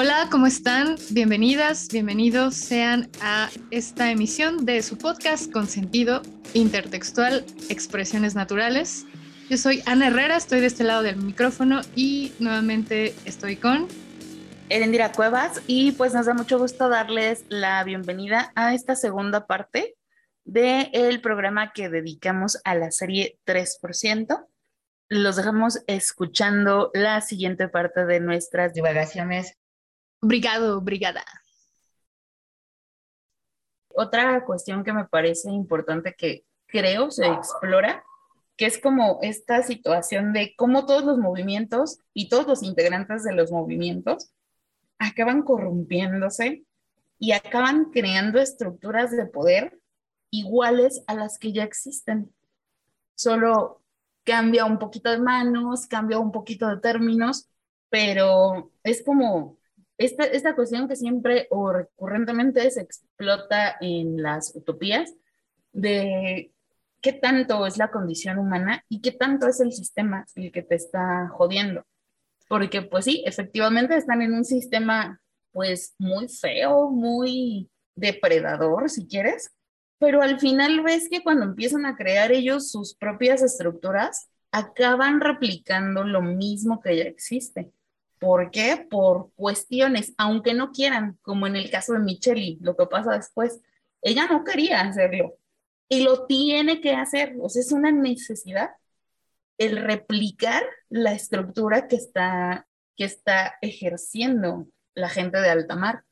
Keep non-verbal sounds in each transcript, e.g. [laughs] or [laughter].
Hola, ¿cómo están? Bienvenidas, bienvenidos sean a esta emisión de su podcast con sentido intertextual, expresiones naturales. Yo soy Ana Herrera, estoy de este lado del micrófono y nuevamente estoy con Erendira Cuevas y pues nos da mucho gusto darles la bienvenida a esta segunda parte del programa que dedicamos a la serie 3%. Los dejamos escuchando la siguiente parte de nuestras divagaciones. Brigado, brigada. Otra cuestión que me parece importante que creo se explora, que es como esta situación de cómo todos los movimientos y todos los integrantes de los movimientos acaban corrompiéndose y acaban creando estructuras de poder iguales a las que ya existen. Solo cambia un poquito de manos, cambia un poquito de términos, pero es como esta, esta cuestión que siempre o recurrentemente se explota en las utopías de qué tanto es la condición humana y qué tanto es el sistema el que te está jodiendo. Porque pues sí, efectivamente están en un sistema pues muy feo, muy depredador, si quieres, pero al final ves que cuando empiezan a crear ellos sus propias estructuras, acaban replicando lo mismo que ya existe. ¿Por qué? Por cuestiones, aunque no quieran, como en el caso de Michelle, lo que pasa después. Ella no quería hacerlo y lo tiene que hacer, o sea, es una necesidad el replicar la estructura que está, que está ejerciendo la gente de alta mar.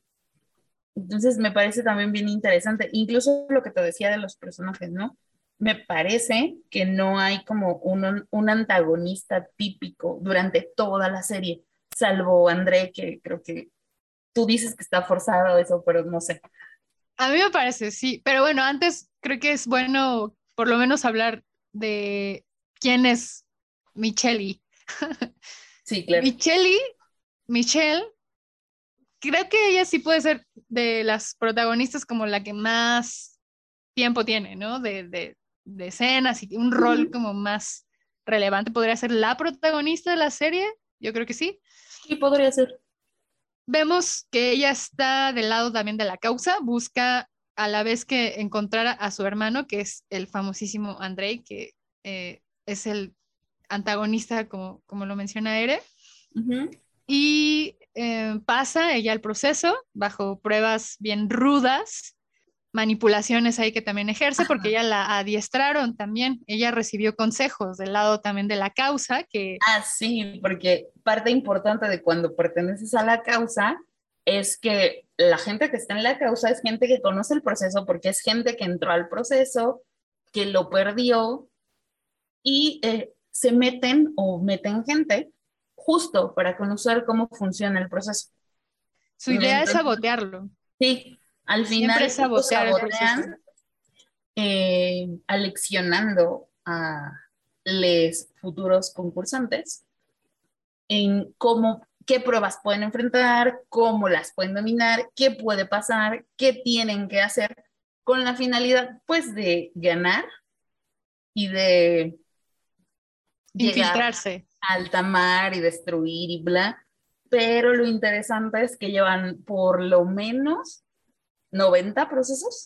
Entonces me parece también bien interesante, incluso lo que te decía de los personajes, ¿no? Me parece que no hay como un, un antagonista típico durante toda la serie, salvo André, que creo que tú dices que está forzado eso, pero no sé. A mí me parece, sí, pero bueno, antes creo que es bueno por lo menos hablar de quién es Michelle. Sí, claro. Michelle, Michelle creo que ella sí puede ser de las protagonistas como la que más tiempo tiene, ¿no? De, de, de escenas y un rol como más relevante. ¿Podría ser la protagonista de la serie? Yo creo que sí. Sí, podría ser. Vemos que ella está del lado también de la causa, busca a la vez que encontrar a su hermano, que es el famosísimo Andrei, que eh, es el antagonista, como, como lo menciona Ere. Y eh, pasa ella el proceso bajo pruebas bien rudas, manipulaciones ahí que también ejerce, porque ella la adiestraron también, ella recibió consejos del lado también de la causa, que... Ah, sí, porque parte importante de cuando perteneces a la causa es que la gente que está en la causa es gente que conoce el proceso, porque es gente que entró al proceso, que lo perdió y eh, se meten o meten gente justo para conocer cómo funciona el proceso. Su idea es sabotearlo. Sí, al final sabotean eh, aleccionando a los futuros concursantes en cómo, qué pruebas pueden enfrentar, cómo las pueden dominar, qué puede pasar, qué tienen que hacer, con la finalidad, pues, de ganar y de infiltrarse alta mar y destruir y bla. Pero lo interesante es que llevan por lo menos 90 procesos,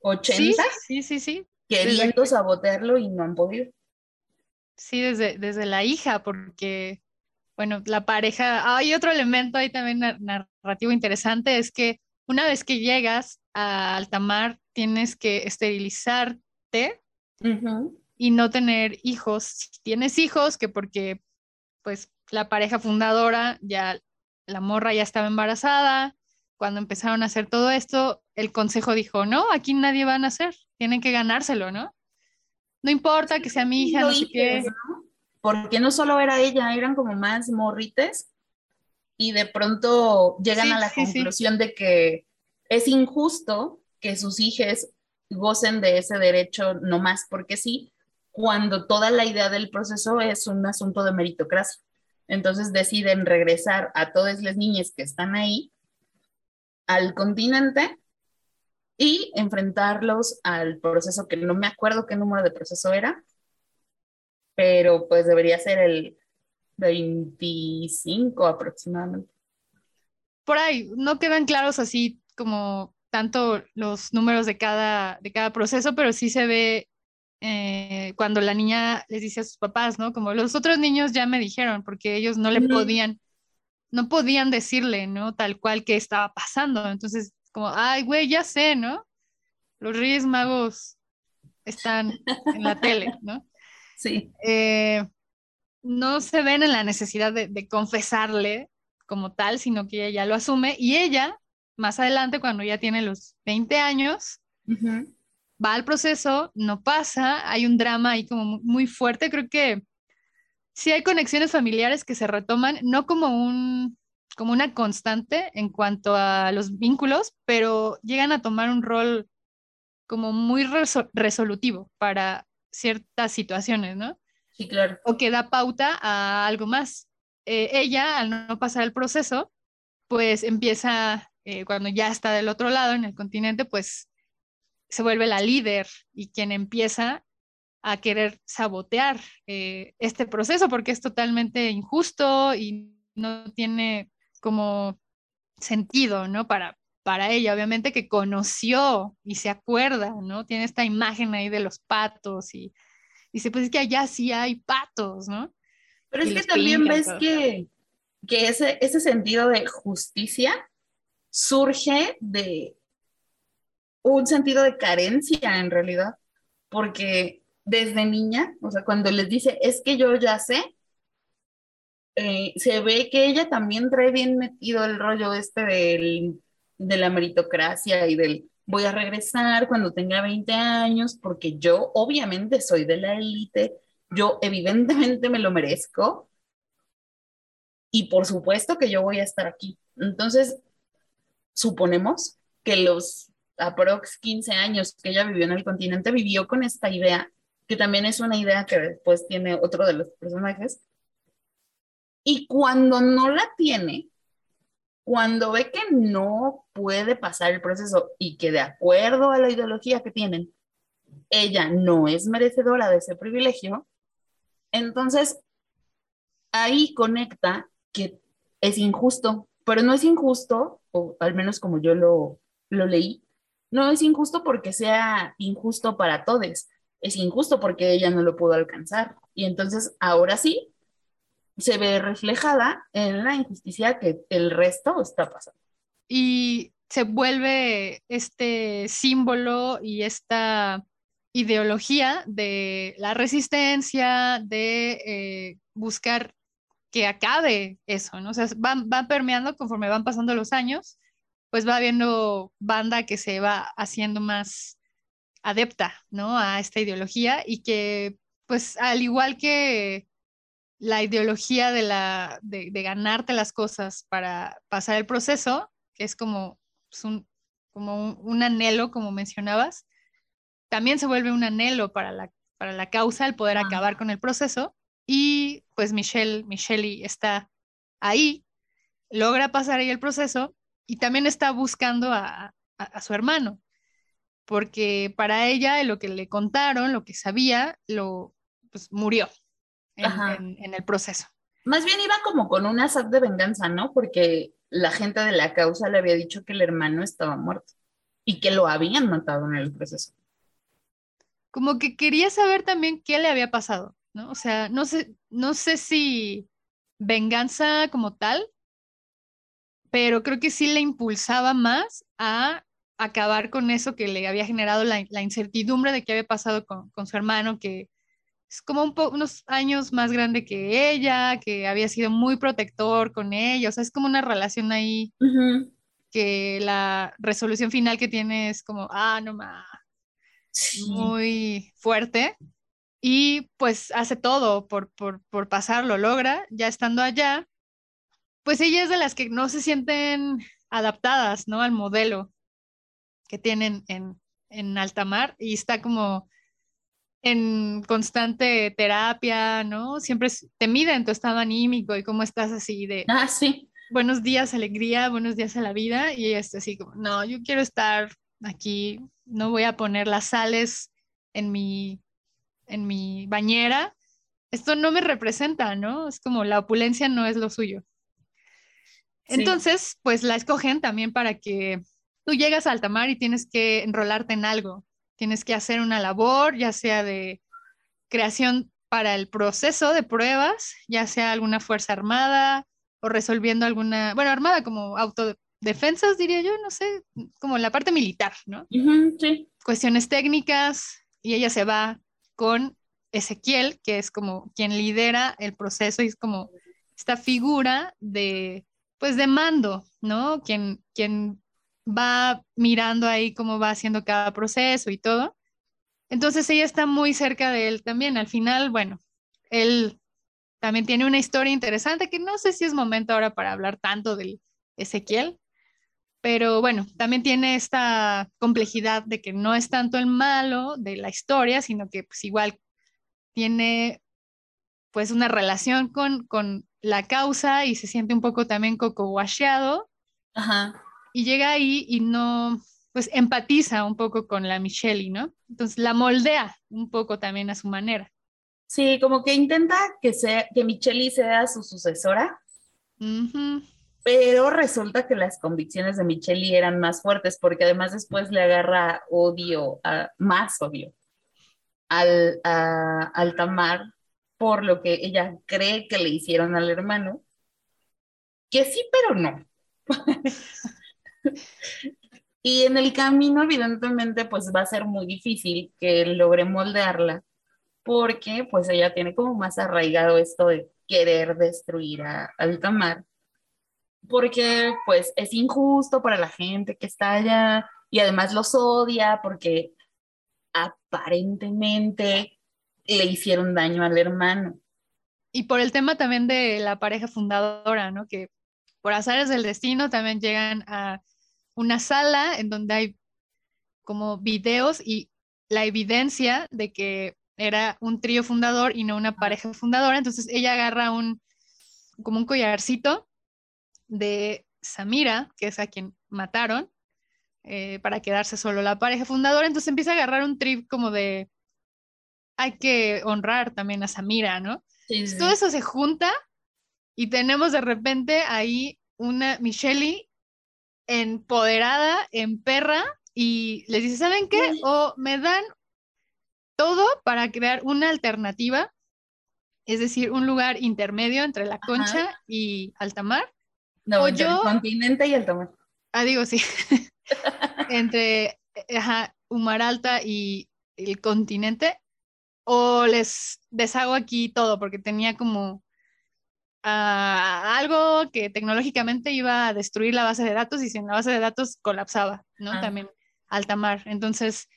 80. Sí, sí, sí. Queriendo sabotearlo y no han podido. Sí, desde, desde la hija, porque, bueno, la pareja, hay otro elemento ahí también narrativo interesante, es que una vez que llegas a alta mar, tienes que esterilizarte y no tener hijos. Si tienes hijos, que porque pues la pareja fundadora ya, la morra ya estaba embarazada, cuando empezaron a hacer todo esto, el consejo dijo, no, aquí nadie va a nacer, tienen que ganárselo, ¿no? No importa que sea mi hija, no sé qué. Porque no solo era ella, eran como más morrites y de pronto llegan a la conclusión de que es injusto que sus hijas gocen de ese derecho no más porque sí, cuando toda la idea del proceso es un asunto de meritocracia. Entonces deciden regresar a todas las niñas que están ahí al continente y enfrentarlos al proceso que no me acuerdo qué número de proceso era, pero pues debería ser el 25 aproximadamente. por ahí, no quedan claros así como tanto los números de cada, de cada proceso, pero sí se ve eh, cuando la niña les dice a sus papás, ¿no? Como los otros niños ya me dijeron, porque ellos no le podían, no podían decirle, ¿no? Tal cual que estaba pasando. Entonces, como, ay, güey, ya sé, ¿no? Los Reyes Magos están en la tele, ¿no? [laughs] Sí. Eh, no se ven en la necesidad de, confesarle como tal, sino que ella ya lo asume y ella, más adelante, cuando ya tiene los 20 años, va al proceso, no pasa, hay un drama ahí como muy fuerte, creo que sí hay conexiones familiares que se retoman, no como un como una constante en cuanto a los vínculos, pero llegan a tomar un rol como muy resolutivo para ciertas situaciones, ¿no? Sí, claro. O que da pauta a algo más. Eh, ella, al no pasar el proceso, pues empieza, eh, cuando ya está del otro lado, en el continente, pues se vuelve la líder y quien empieza a querer sabotear eh, este proceso porque es totalmente injusto y no tiene como sentido, ¿no? Para, para ella, obviamente que conoció y se acuerda, ¿no? Tiene esta imagen ahí de los patos y dice, pues es que allá sí hay patos, ¿no? Pero es que también ves que, que ese, ese sentido de justicia surge de, un sentido de carencia en realidad, porque desde niña, o sea, cuando les dice, es que yo ya sé, eh, se ve que ella también trae bien metido el rollo este del, de la meritocracia y del voy a regresar cuando tenga 20 años, porque yo obviamente soy de la élite, yo evidentemente me lo merezco y por supuesto que yo voy a estar aquí. Entonces, suponemos que los aprox 15 años que ella vivió en el continente, vivió con esta idea, que también es una idea que después tiene otro de los personajes. Y cuando no la tiene, cuando ve que no puede pasar el proceso y que de acuerdo a la ideología que tienen, ella no es merecedora de ese privilegio, entonces ahí conecta que es injusto, pero no es injusto, o al menos como yo lo, lo leí, no es injusto porque sea injusto para todos, es injusto porque ella no lo pudo alcanzar. Y entonces ahora sí se ve reflejada en la injusticia que el resto está pasando. Y se vuelve este símbolo y esta ideología de la resistencia, de eh, buscar que acabe eso, ¿no? O sea, van, van permeando conforme van pasando los años pues va habiendo banda que se va haciendo más adepta, ¿no? A esta ideología y que, pues, al igual que la ideología de, la, de, ganarte las cosas para pasar el proceso, que es como, pues, un, como un, anhelo, como mencionabas, también se vuelve un anhelo para la, para la causa, el poder acabar con el proceso. Y pues Michelle, Michelle está ahí, logra pasar ahí el proceso y también está buscando a, su hermano, porque para ella lo que le contaron, lo que sabía, lo pues, murió en, el proceso. Más bien iba como con una sed de venganza, ¿no? Porque la gente de la causa le había dicho que el hermano estaba muerto y que lo habían matado en el proceso. Como que quería saber también qué le había pasado, ¿no? O sea, no sé, no sé si venganza como tal, pero creo que sí le impulsaba más a acabar con eso que le había generado la, incertidumbre de qué había pasado con, su hermano, que es como un unos años más grande que ella, que había sido muy protector con ella, o sea, es como una relación ahí que la resolución final que tiene es como, ah, no más, muy fuerte. Y pues hace todo por, por, por pasarlo, logra, ya estando allá, pues ella es de las que no se sienten adaptadas, ¿no? Al modelo que tienen en, en alta mar y está como en constante terapia, ¿no? Siempre te miden tu estado anímico y cómo estás así de... Ah, sí. Buenos días, alegría, buenos días a la vida. Y ella está así como, no, yo quiero estar aquí, no voy a poner las sales en mi, en mi bañera. Esto no me representa, ¿no? Es como la opulencia no es lo suyo. Entonces, pues la escogen también para que tú llegas a alta mar y tienes que enrolarte en algo, tienes que hacer una labor, ya sea de creación para el proceso de pruebas, ya sea alguna fuerza armada o resolviendo alguna, bueno, armada como autodefensas, diría yo, no sé, como la parte militar, ¿no? sí. Cuestiones técnicas y ella se va con Ezequiel, que es como quien lidera el proceso y es como esta figura de, pues, de mando, ¿no? Quien, quien va mirando ahí cómo va haciendo cada proceso y todo. Entonces ella está muy cerca de él también. Al final, bueno, él también tiene una historia interesante que no sé si es momento ahora para hablar tanto del Ezequiel, pero bueno, también tiene esta complejidad de que no es tanto el malo de la historia, sino que pues igual tiene pues una relación con, con la causa y se siente un poco también coco Ajá. Y llega ahí y no, pues empatiza un poco con la Michelle, ¿no? Entonces la moldea un poco también a su manera. Sí, como que intenta que, sea, que Michelle sea su sucesora, pero resulta que las convicciones de Michelle eran más fuertes porque además después le agarra odio, más odio al, al Tamar por lo que ella cree que le hicieron al hermano, que sí, pero no. [laughs] [laughs] Y en el camino, evidentemente, pues va a ser muy difícil que logre moldearla, porque pues ella tiene como más arraigado esto de querer destruir a Altamar, porque pues es injusto para la gente que está allá y además los odia porque aparentemente le hicieron daño al hermano. Y por el tema también de la pareja fundadora, ¿no? Que por azares del destino también llegan a una sala en donde hay como videos y la evidencia de que era un trío fundador y no una pareja fundadora. Entonces ella agarra un, como un collarcito de Samira, que es a quien mataron, eh, para quedarse solo la pareja fundadora. Entonces empieza a agarrar un trip como de, hay que honrar también a Samira, ¿no? Todo eso se junta y tenemos de repente ahí una Michelle empoderada, en perra, y les dice, ¿saben qué? O me dan todo para crear una alternativa, es decir, un lugar intermedio entre la concha y altamar. No, o yo, el continente y altamar. Ah, digo, sí. [laughs] entre ajá, Alta y el continente. O les deshago aquí todo, porque tenía como algo que tecnológicamente iba a destruir la base de datos y sin la base de datos colapsaba, ¿no? Ah. También alta mar. Entonces,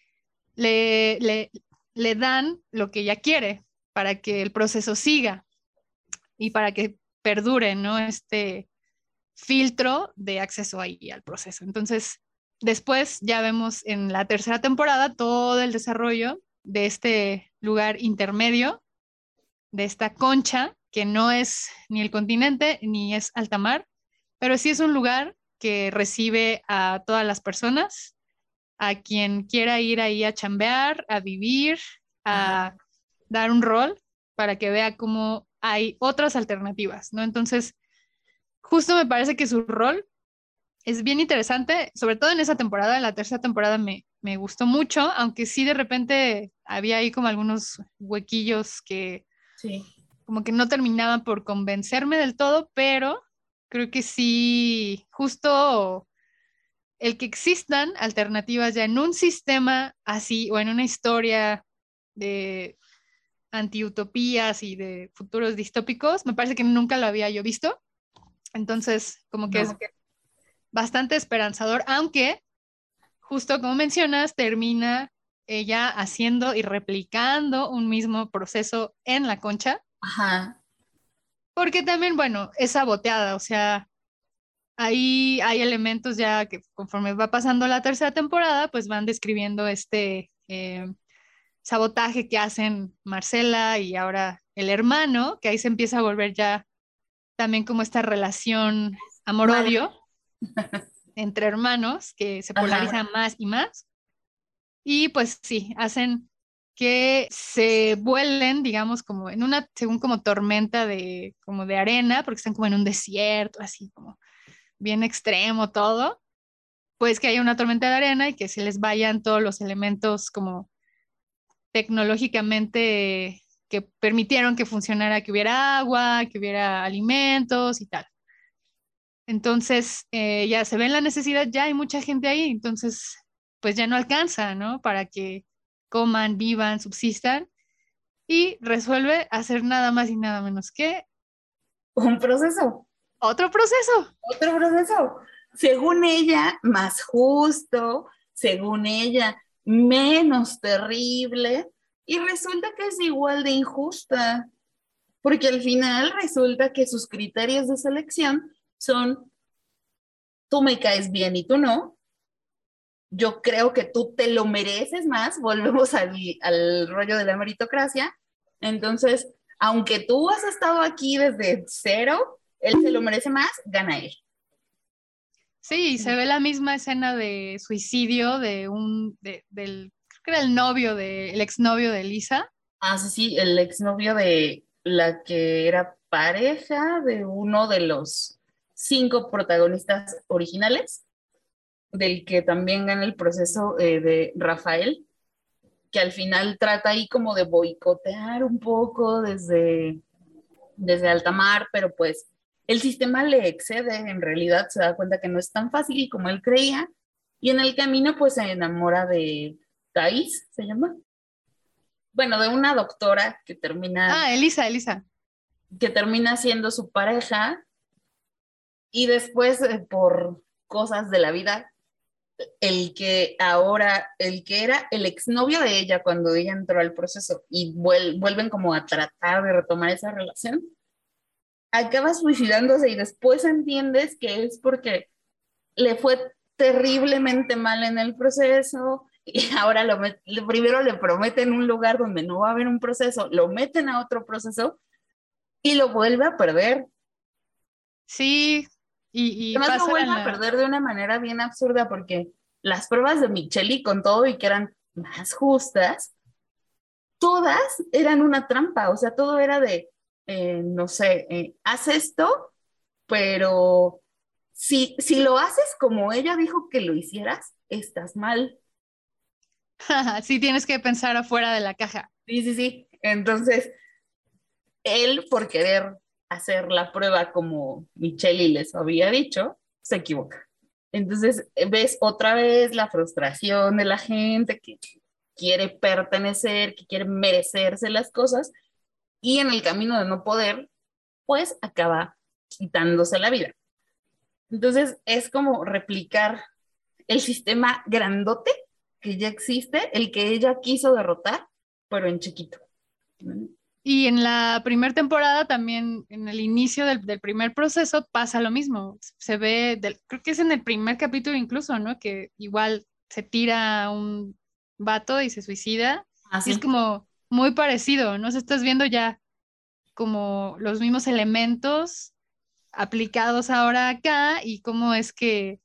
le, le, le dan lo que ella quiere para que el proceso siga y para que perdure, ¿no? Este filtro de acceso ahí al proceso. Entonces, después ya vemos en la tercera temporada todo el desarrollo de este lugar intermedio, de esta concha que no es ni el continente ni es alta mar, pero sí es un lugar que recibe a todas las personas, a quien quiera ir ahí a chambear, a vivir, a dar un rol para que vea cómo hay otras alternativas, ¿no? Entonces, justo me parece que su rol es bien interesante, sobre todo en esa temporada, en la tercera temporada me, me gustó mucho, aunque sí de repente había ahí como algunos huequillos que sí como que no terminaban por convencerme del todo, pero creo que sí, justo el que existan alternativas ya en un sistema así o en una historia de antiutopías y de futuros distópicos, me parece que nunca lo había yo visto. Entonces, como que es bastante esperanzador, aunque justo como mencionas, termina ella haciendo y replicando un mismo proceso en la concha Ajá. Porque también, bueno, es saboteada, o sea, ahí hay elementos ya que conforme va pasando la tercera temporada, pues van describiendo este eh, sabotaje que hacen Marcela y ahora el hermano, que ahí se empieza a volver ya también como esta relación amor-odio [laughs] entre hermanos que se polarizan más y más. Y pues sí, hacen que se vuelen, digamos, como en una, según como tormenta de, como de arena, porque están como en un desierto, así como bien extremo todo, pues que haya una tormenta de arena y que se les vayan todos los elementos como tecnológicamente que permitieron que funcionara, que hubiera agua, que hubiera alimentos y tal. Entonces, eh, ya se ve la necesidad, ya hay mucha gente ahí, entonces, pues ya no alcanza, ¿no? Para que coman, vivan, subsistan y resuelve hacer nada más y nada menos que un proceso. Otro proceso. Otro proceso. Según ella, más justo, según ella, menos terrible, y resulta que es igual de injusta, porque al final resulta que sus criterios de selección son, tú me caes bien y tú no, yo creo que tú te lo mereces más, volvemos al, al rollo de la meritocracia, entonces, aunque tú has estado aquí desde cero, él se lo merece más, gana él. Sí, se ve la misma escena de suicidio de un, del, creo que era el novio, de, el exnovio de Lisa. Ah, sí, sí, el exnovio de la que era pareja de uno de los cinco protagonistas originales, del que también gana el proceso eh, de Rafael, que al final trata ahí como de boicotear un poco desde, desde alta mar, pero pues el sistema le excede, en realidad se da cuenta que no es tan fácil como él creía, y en el camino pues se enamora de Thais, ¿se llama? Bueno, de una doctora que termina... Ah, Elisa, Elisa. Que termina siendo su pareja y después eh, por cosas de la vida el que ahora, el que era el exnovio de ella cuando ella entró al proceso y vuelven como a tratar de retomar esa relación, acaba suicidándose y después entiendes que es porque le fue terriblemente mal en el proceso y [laughs] ahora lo primero le prometen un lugar donde no va a haber un proceso, lo meten a otro proceso y lo vuelve a perder. Sí, y, Además lo vuelve a perder de una manera bien absurda porque las pruebas de Micheli con todo y que eran más justas, todas eran una trampa, o sea, todo era de, eh, no sé, eh, haz esto, pero si, si lo haces como ella dijo que lo hicieras, estás mal. [laughs] sí, tienes que pensar afuera de la caja. Sí, sí, sí. Entonces, él por querer hacer la prueba como Michelle les había dicho, se equivoca. Entonces ves otra vez la frustración de la gente que quiere pertenecer, que quiere merecerse las cosas y en el camino de no poder, pues acaba quitándose la vida. Entonces es como replicar el sistema grandote que ya existe, el que ella quiso derrotar, pero en chiquito. Y en la primera temporada también, en el inicio del, primer proceso, pasa lo mismo. Se ve, creo que es en el primer capítulo incluso, ¿no? Que igual se tira un vato y se suicida. Así. Ah, es como muy parecido, ¿no? Se estás viendo ya como los mismos elementos aplicados ahora acá y cómo es que,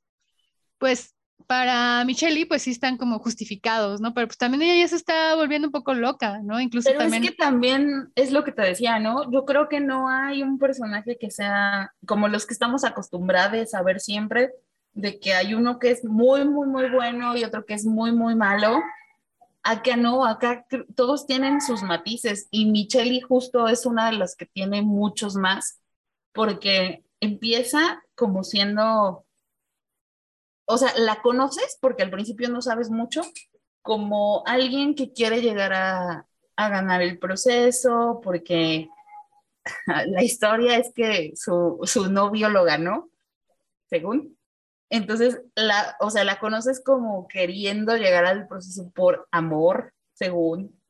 pues, para Michelle, pues sí están como justificados, ¿no? Pero pues también ella ya se está volviendo un poco loca, ¿no? Incluso Pero es que también es lo que te decía, ¿no? Yo creo que no hay un personaje que sea como los que estamos acostumbrados a ver siempre, de que hay uno que es muy, muy, muy bueno y otro que es muy, muy malo. Acá no, acá todos tienen sus matices y Michelle justo es una de las que tiene muchos más, porque empieza como siendo o sea, la conoces porque al principio no sabes mucho, como alguien que quiere llegar a, ganar el proceso, porque [laughs] la historia es que su, su, novio lo ganó, según. Entonces, la, o sea, la conoces como queriendo llegar al proceso por amor, según.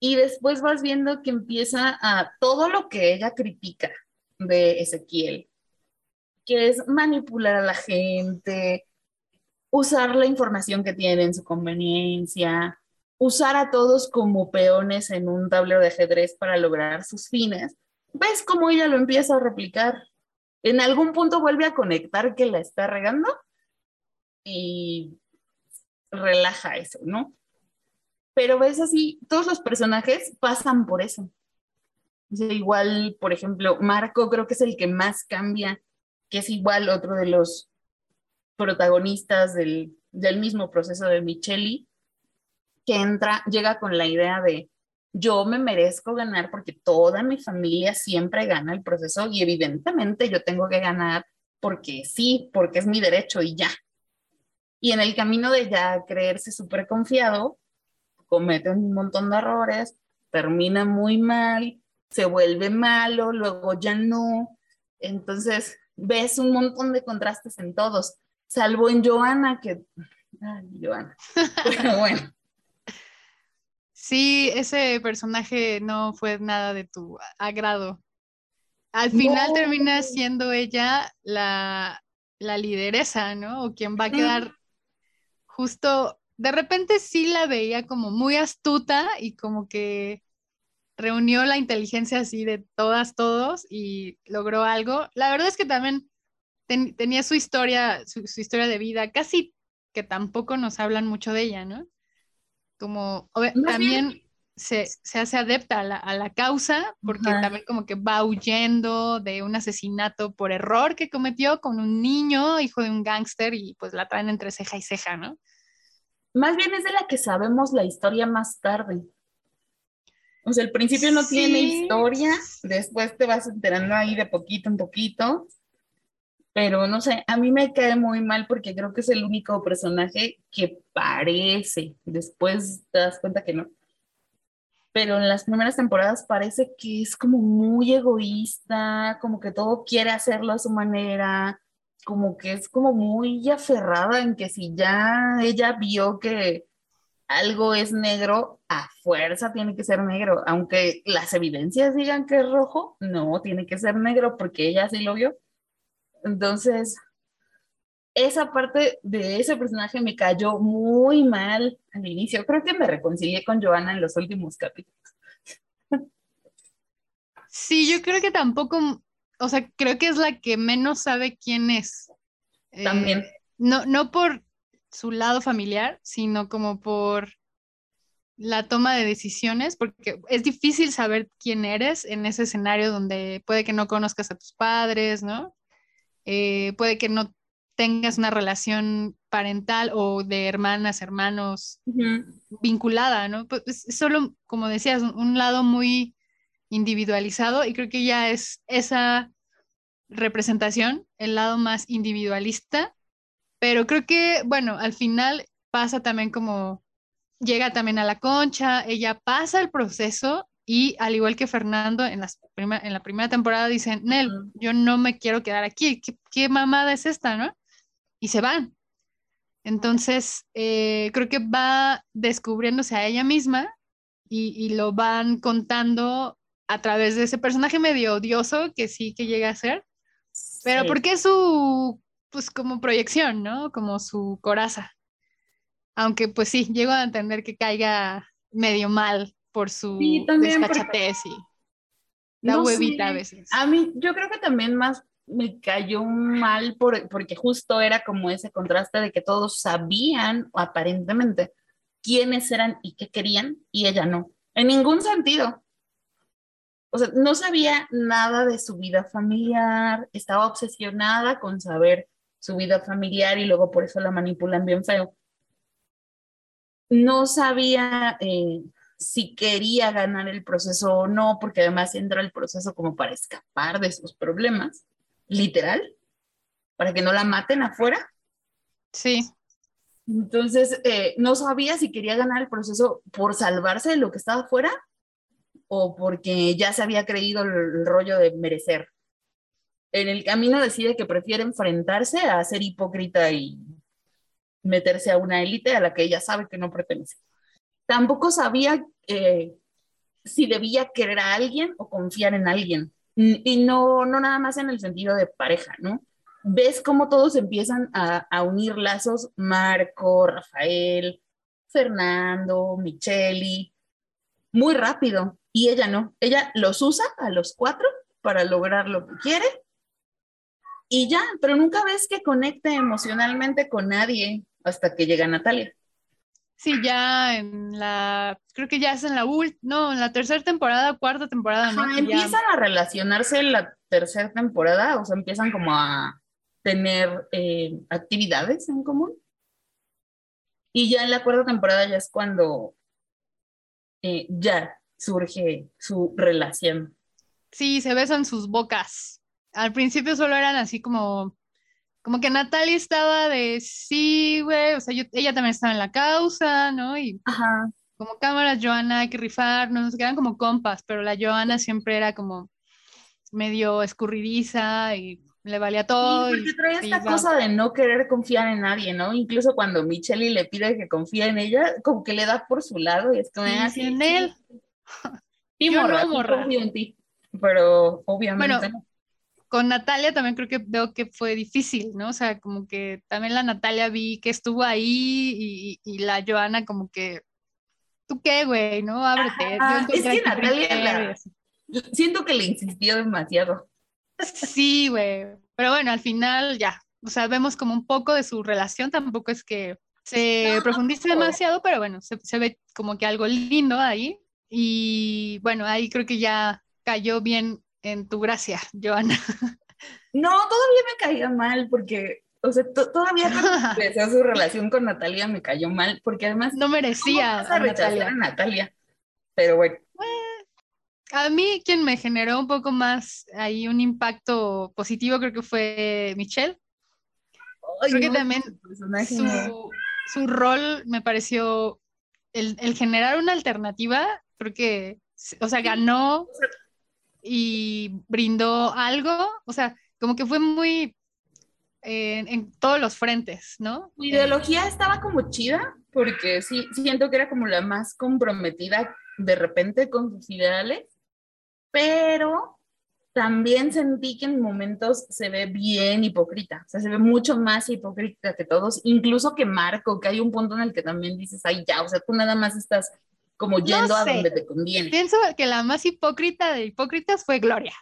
Y después vas viendo que empieza a todo lo que ella critica de Ezequiel, que es manipular a la gente, usar la información que tiene en su conveniencia, usar a todos como peones en un tablero de ajedrez para lograr sus fines, ves cómo ella lo empieza a replicar. En algún punto vuelve a conectar que la está regando y relaja eso, ¿no? Pero ves así, todos los personajes pasan por eso. igual, por ejemplo, Marco creo que es el que más cambia, que es igual otro de los protagonistas del, del mismo proceso de Micheli, que entra, llega con la idea de yo me merezco ganar porque toda mi familia siempre gana el proceso y evidentemente yo tengo que ganar porque sí, porque es mi derecho y ya. Y en el camino de ya creerse súper confiado, comete un montón de errores, termina muy mal, se vuelve malo, luego ya no. Entonces, ves un montón de contrastes en todos, salvo en Joana, que... Ay, Joana. [laughs] Pero bueno. Sí, ese personaje no fue nada de tu agrado. Al final termina siendo ella la, la lideresa, ¿no? O quien va a quedar justo, de repente sí la veía como muy astuta y como que reunió la inteligencia así de todas, todos y logró algo. La verdad es que también tenía su historia, su, historia de vida, casi que tampoco nos hablan mucho de ella, ¿no? Como también se, hace adepta a la, causa porque también como que va huyendo de un asesinato por error que cometió con un niño, hijo de un gángster, y pues la traen entre ceja y ceja, ¿no? Más bien es de la que sabemos la historia más tarde. O sea, el principio no tiene historia, después te vas enterando ahí de poquito en poquito, pero no sé, a mí me cae muy mal porque creo que es el único personaje que parece, después te das cuenta que no. Pero en las primeras temporadas parece que es como muy egoísta, como que todo quiere hacerlo a su manera, como que es como muy aferrada en que si ya ella vio que algo es negro, a fuerza tiene que ser negro, aunque las evidencias digan que es rojo, no, tiene que ser negro porque ella sí lo vio. Entonces, esa parte de ese personaje me cayó muy mal al inicio. Creo que me reconcilié con Joana en los últimos capítulos. Sí, yo creo que tampoco, o sea, creo que es la que menos sabe quién es. También. Eh, no, no por su lado familiar, sino como por la toma de decisiones, porque es difícil saber quién eres en ese escenario donde puede que no conozcas a tus padres, ¿no? Eh, puede que no tengas una relación parental o de hermanas, hermanos vinculada, ¿no? Pues es solo, como decías, un lado muy individualizado y creo que ya es esa representación, el lado más individualista pero creo que, bueno, al final pasa también como, llega también a la concha, ella pasa el proceso y al igual que Fernando en, las en la primera temporada dicen, Nel, yo no me quiero quedar aquí, ¿qué, mamada es esta, no? Y se van. Entonces, eh, creo que va descubriéndose a ella misma y, y, lo van contando a través de ese personaje medio odioso que sí que llega a ser, pero porque su pues como proyección, ¿no? Como su coraza. Aunque pues sí, llego a entender que caiga medio mal por su sí, y la huevita a veces. A mí, yo creo que también más me cayó mal por, porque justo era como ese contraste de que todos sabían, aparentemente, quiénes eran y qué querían, y ella no. En ningún sentido. O sea, no sabía nada de su vida familiar, estaba obsesionada con saber su vida familiar y luego por eso la manipulan bien feo. No sabía eh, si quería ganar el proceso o no, porque además entra el proceso como para escapar de sus problemas, literal, para que no la maten afuera. Sí. Entonces, eh, no sabía si quería ganar el proceso por salvarse de lo que estaba afuera o porque ya se había creído el rollo de merecer en el camino decide que prefiere enfrentarse a ser hipócrita y meterse a una élite a la que ella sabe que no pertenece. Tampoco sabía eh, si debía querer a alguien o confiar en alguien. Y no, no nada más en el sentido de pareja, ¿no? Ves cómo todos empiezan a, a unir lazos, Marco, Rafael, Fernando, Micheli, muy rápido. Y ella no, ella los usa a los cuatro para lograr lo que quiere y ya, pero nunca ves que conecte emocionalmente con nadie hasta que llega Natalia. Sí, ya en la, creo que ya es en la última, no, en la tercera temporada, cuarta temporada, ¿no? empiezan a relacionarse en la tercera temporada, o sea, empiezan como a, tener eh, actividades en común. Y ya en la cuarta temporada ya es cuando eh, ya surge su relación. Sí, se besan sus bocas. Al principio solo eran así como, como que Natalia estaba de sí, güey, o sea, ella también estaba en la causa, ¿no? Y como cámaras, Joana, hay que rifarnos, quedan como compas, pero la Joana siempre era como medio escurridiza y le valía todo. Sí, porque trae esta cosa de no querer confiar en nadie, ¿no? Incluso cuando Michelle le pide que confíe en ella, como que le da por su lado y es como así. Ah, en él. Sí, morra, confío en ti, pero obviamente bueno, Con Natalia también creo que veo que fue difícil, ¿no? O sea, como que también la Natalia vi que estuvo ahí y, y la Joana como que, ¿tú qué, güey? ¿No? Ábrete. es que Natalia siento que le insistió demasiado. Sí, güey. Pero bueno, al final ya, o sea, vemos como un poco de su relación, tampoco es que se profundice demasiado, pero bueno, se, ve como que algo lindo ahí. Y bueno, ahí creo que ya cayó bien en tu gracia, Joana. [laughs] No, todavía me caía mal porque, o sea, todavía cuando [laughs] empezó su relación con Natalia me cayó mal porque además... No merecía a Natalia. a Natalia. Pero bueno. A mí quien me generó un poco más ahí un impacto positivo creo que fue Michelle. creo que también su, su, rol me pareció el, el, generar una alternativa, creo que, o sea, ganó y brindó algo, o sea, como que fue muy en, en todos los frentes, ¿no? Su ideología estaba como chida, porque sí, siento que era como la más comprometida de repente con sus ideales pero también sentí que en momentos se ve bien hipócrita, o sea, se ve mucho más hipócrita que todos, incluso que Marco, que hay un punto en el que también dices, ay, ya, o sea, tú nada más estás como yendo a donde te conviene. Pienso que la más hipócrita de hipócritas fue Gloria.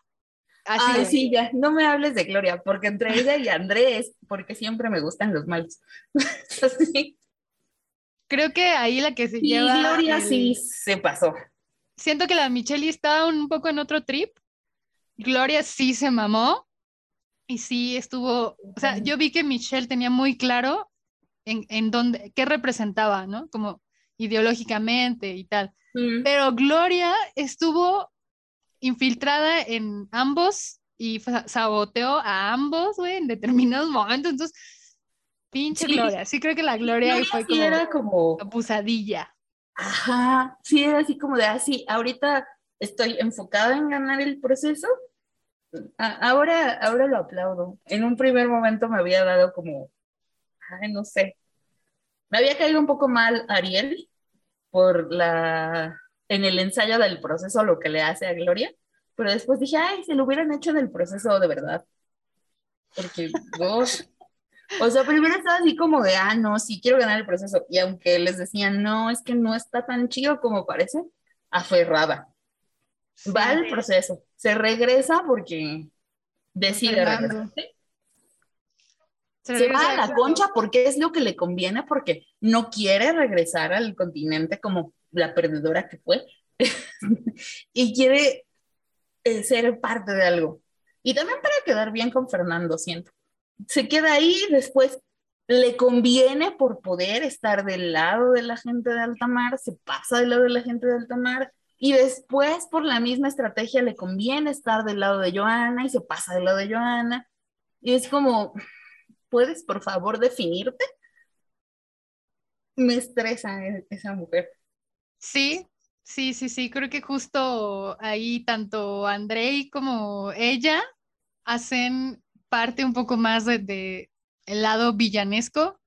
Así Ay, sí, ya, no me hables de Gloria, porque entre ella y Andrés, porque siempre me gustan los malos. [laughs] Creo que ahí la que se y lleva. Gloria sí se pasó siento que la Michelle estaba un poco en otro trip. Gloria sí se mamó y sí estuvo, o sea, yo vi que Michelle tenía muy claro en, en dónde, qué representaba, ¿no? Como ideológicamente y tal. Mm. Pero Gloria estuvo infiltrada en ambos y saboteó a ambos, güey, en determinados momentos. Entonces, pinche Gloria. Sí creo que la Gloria, fue como, era como abusadilla. Ajá, sí, era así como de así, ah, ahorita estoy enfocada en ganar el proceso. Ahora, ahora lo aplaudo. En un primer momento me había dado como, ay, no sé, me había caído un poco mal Ariel por la, en el ensayo del proceso lo que le hace a Gloria, pero después dije, ay, se lo hubieran hecho en el proceso de verdad. Porque, dos, o sea, primero estaba así como de, ah, no, sí quiero ganar el proceso. Y aunque les decían, no, es que no está tan chido como parece, aferrada. Va al proceso, se regresa porque decide regresarse. Se, va a la concha porque es lo que le conviene, porque no quiere regresar al continente como la perdedora que fue. [laughs] y quiere eh, ser parte de algo. Y también para quedar bien con Fernando, siento se queda ahí, después le conviene por poder estar del lado de la gente de alta mar, se pasa del lado de la gente de alta mar, y después por la misma estrategia le conviene estar del lado de Joana y se pasa del lado de Joana. Y es como, ¿puedes por favor definirte? Me estresa e-, esa mujer. Sí, sí, sí, sí, creo que justo ahí tanto Andrei como ella hacen parte un poco más de, el lado villanesco,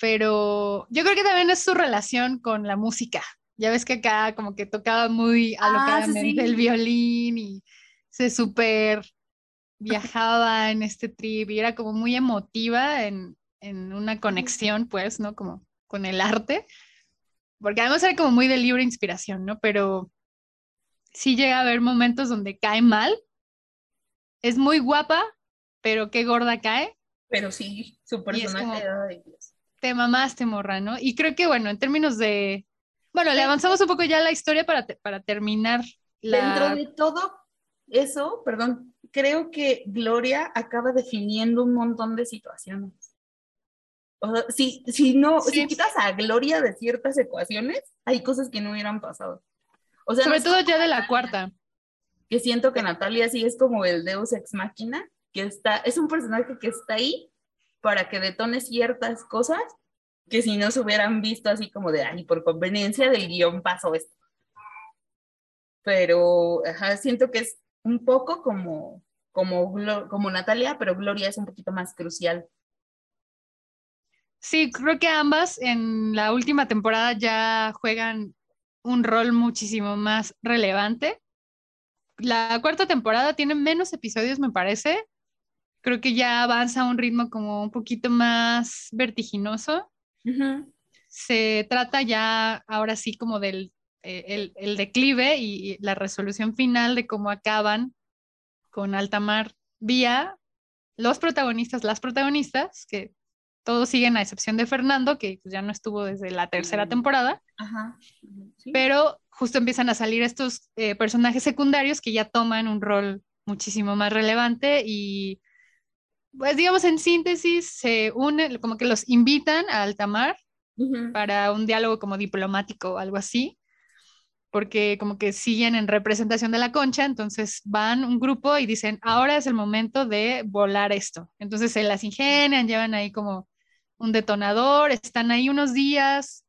pero yo creo que también es su relación con la música. Ya ves que acá como que tocaba muy ah, alocadamente el violín y se súper viajaba en este trip y era como muy emotiva en, en, una conexión, pues, ¿no? Como con el arte, porque además era como muy de libre inspiración, ¿no? Pero sí llega a haber momentos donde cae mal. Es muy guapa, pero qué gorda cae. Pero sí, su personaje. te mamaste, morra, ¿no? Y creo que, bueno, en términos de. Bueno, le avanzamos un poco ya la historia para, para terminar. Dentro de todo eso, perdón, creo que Gloria acaba definiendo un montón de situaciones. O sea, si, si no, si quitas a Gloria de ciertas ecuaciones, hay cosas que no hubieran pasado. O sea, Sobre todo ya de la cuarta. Que siento que Natalia sí es como el Deus ex machina, que está, es un personaje que está ahí para que detone ciertas cosas que si no se hubieran visto así como de, ay, por conveniencia del guion pasó esto. Pero ajá, siento que es un poco como, como, como Natalia, pero Gloria es un poquito más crucial. Sí, creo que ambas en la última temporada ya juegan un rol muchísimo más relevante. La cuarta temporada tiene menos episodios, me parece. Creo que ya avanza a un ritmo como un poquito más vertiginoso. Se trata ya ahora sí como del eh, el, declive y, la resolución final de cómo acaban con Altamar vía los protagonistas, las protagonistas, que todos siguen a excepción de Fernando, que pues, ya no estuvo desde la tercera temporada, pero justo empiezan a salir estos eh, personajes secundarios que ya toman un rol muchísimo más relevante y pues digamos en síntesis se unen, como que los invitan a Altamar para un diálogo como diplomático o algo así, porque como que siguen en representación de la concha, entonces van un grupo y dicen, ahora es el momento de volar esto. Entonces se las ingenian, llevan ahí como un detonador, están ahí unos días,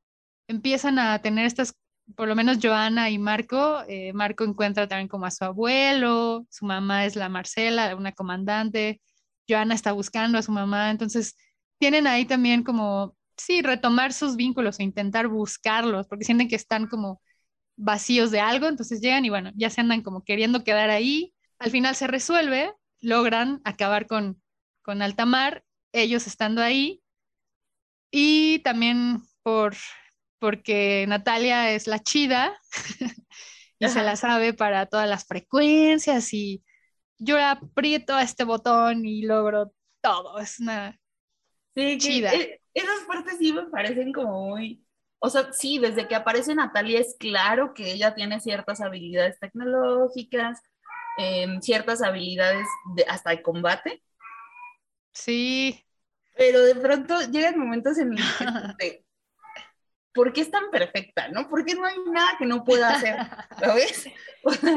empiezan a tener estas, por lo menos Joana y Marco, eh, Marco encuentra también como a su abuelo, su mamá es la Marcela, una comandante, Joana está buscando a su mamá, entonces tienen ahí también como, sí, retomar sus vínculos o intentar buscarlos, porque sienten que están como vacíos de algo, entonces llegan y bueno, ya se andan como queriendo quedar ahí, al final se resuelve, logran acabar con, con Altamar, ellos estando ahí, y también por, porque Natalia es la chida [laughs] y se la sabe para todas las frecuencias y yo aprieto a este botón y logro todo. Es una sí, chida. E, esas partes sí me parecen como muy... O sea, sí, desde que aparece Natalia es claro que ella tiene ciertas habilidades tecnológicas, em, ciertas habilidades de, hasta de combate. Sí, pero de pronto llegan momentos en los que [laughs] ¿por qué es tan perfecta? ¿No? ¿Por qué no hay nada que no pueda hacer? [laughs] ¿Sabes?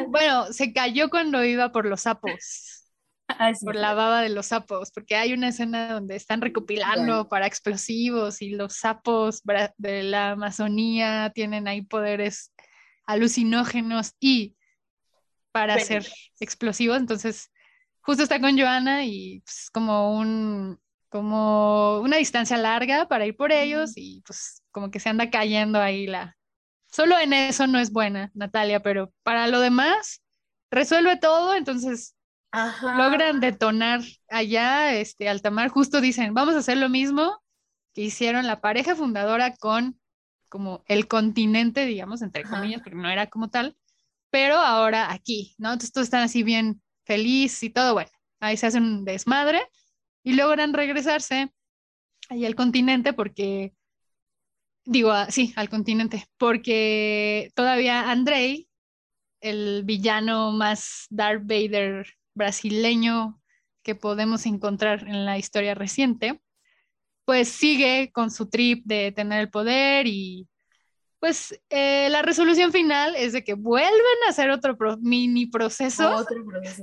bueno, se cayó cuando iba por los sapos. Ah, por la baba de los sapos, porque hay una escena donde están recopilando para explosivos y los sapos de la Amazonía tienen ahí poderes alucinógenos y para hacer explosivos, entonces justo está con Joana y pues, como un como una distancia larga para ir por ellos y pues como que se anda cayendo ahí la... Solo en eso no es buena, Natalia, pero para lo demás resuelve todo, entonces logran detonar allá, este, Altamar, justo dicen, vamos a hacer lo mismo que hicieron la pareja fundadora con como el continente, digamos, entre comillas, porque no era como tal, pero ahora aquí, ¿no? Entonces todos están así bien feliz y todo, bueno, ahí se hace un desmadre y logran regresarse ahí al continente porque, digo, sí, al continente, porque todavía Andrei, el villano más Darth Vader brasileño que podemos encontrar en la historia reciente, pues sigue con su trip de tener el poder y pues eh, la resolución final es de que vuelven a hacer otro mini proceso. Otro proceso.